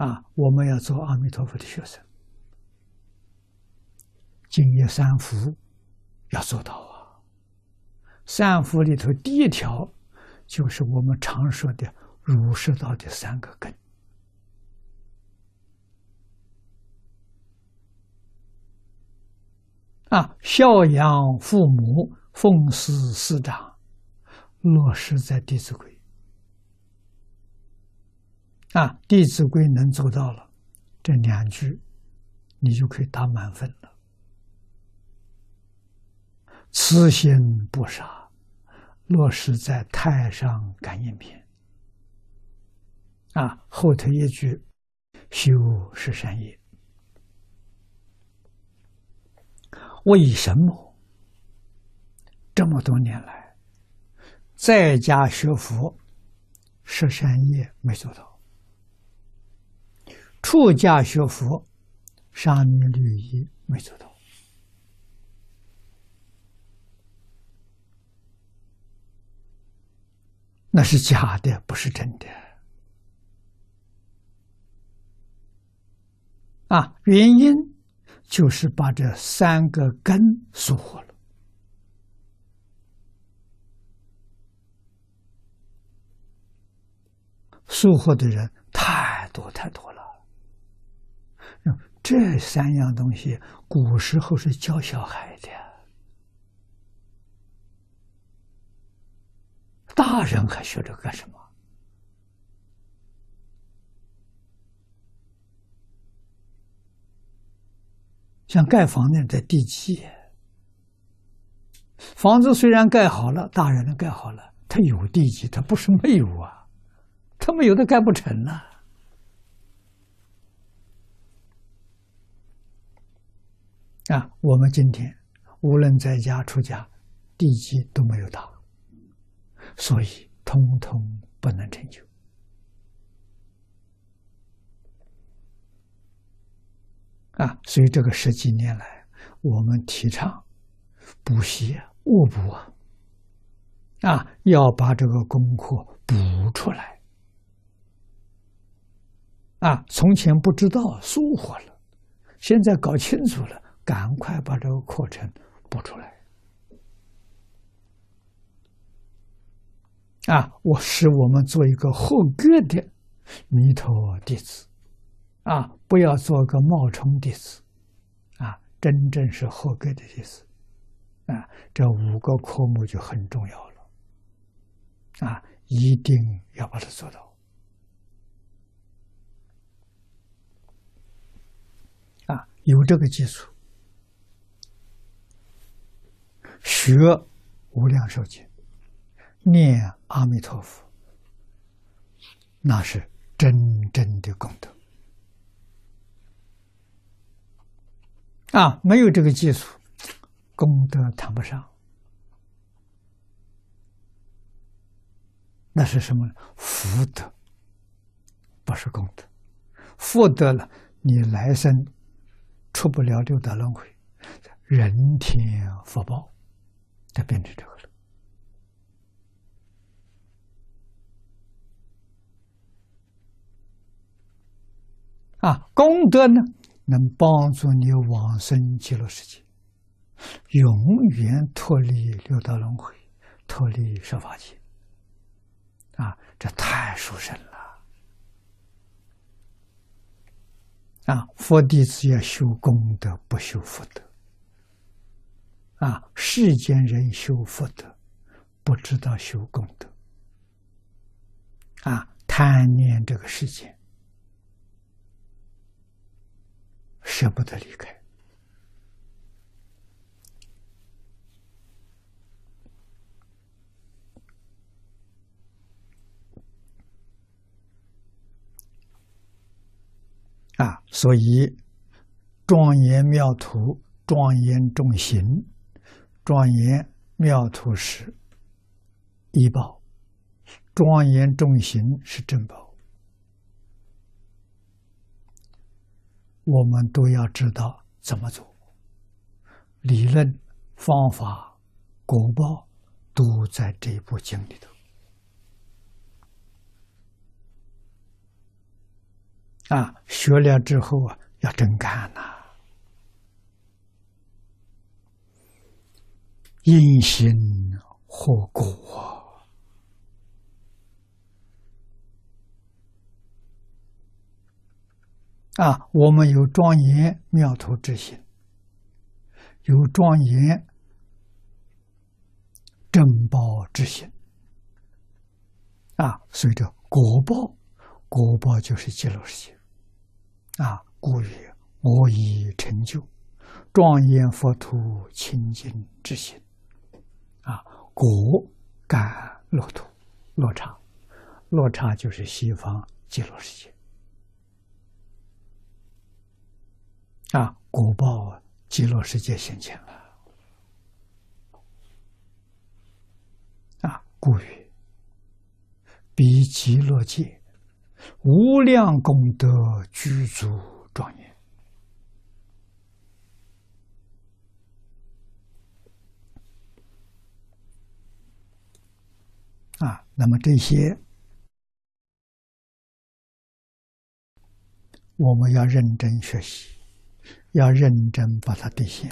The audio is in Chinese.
啊，我们要做阿弥陀佛的学生，敬业三福要做到啊。三福里头第一条就是我们常说的儒释道的三个根啊，孝养父母，奉事师长，落实在《弟子规》。啊，《弟子规》能做到了这两句，你就可以打满分了。慈心不杀，落实在《太上感应篇》。啊，后头一句，修十善业。为什么这么多年来，在家学佛，十善业没做到？出家学佛，沙弥律仪没做到，那是假的，不是真的。啊，原因就是把这三个根疏忽了，疏忽的人太多太多了。这三样东西，古时候是教小孩的，大人还学这干什么？像盖房子在地基，房子虽然盖好了，大人盖好了，他有地基，他不是没有啊，他没有的盖不成了。啊，我们今天无论在家出家，地基都没有打，所以通通不能成就。啊，所以这个十几年来，我们提倡补习、误补啊，啊，要把这个功课补出来。啊，从前不知道疏忽了，现在搞清楚了。赶快把这个课程补出来啊！我使我们做一个合格的弥陀弟子啊，不要做个冒充弟子啊！真正是合格的弟子啊！这五个科目就很重要了啊！一定要把它做到啊！有这个基础。学无量寿经，念阿弥陀佛，那是真正的功德啊！没有这个基础，功德谈不上。那是什么？福德，不是功德。福德了，你来生出不了六道轮回，人天福报。就变成这个了啊！功德呢，能帮助你往生极乐世界，永远脱离六道轮回，脱离十法界。啊，这太殊胜了！啊，佛弟子要修功德，不修福德。啊，世间人修福德，不知道修功德。啊，贪念这个世界，舍不得离开。啊，所以庄严妙土，庄严众行。庄严妙土是医宝，庄严重行是珍宝。我们都要知道怎么做，理论、方法、果报都在这部经里头。啊，学了之后啊，要真干呐，因心获果啊！我们有庄严妙土之心，有庄严正报之心啊，随着果报，果报就是极乐世界。啊，故曰：我已成就庄严佛土清净之心。啊，果感落土，落差，落差就是西方极乐世界。啊，果报极乐世界现前了。啊，故曰：彼极乐界。无量功德具足庄严啊！那么这些，我们要认真学习，要认真把它兑现。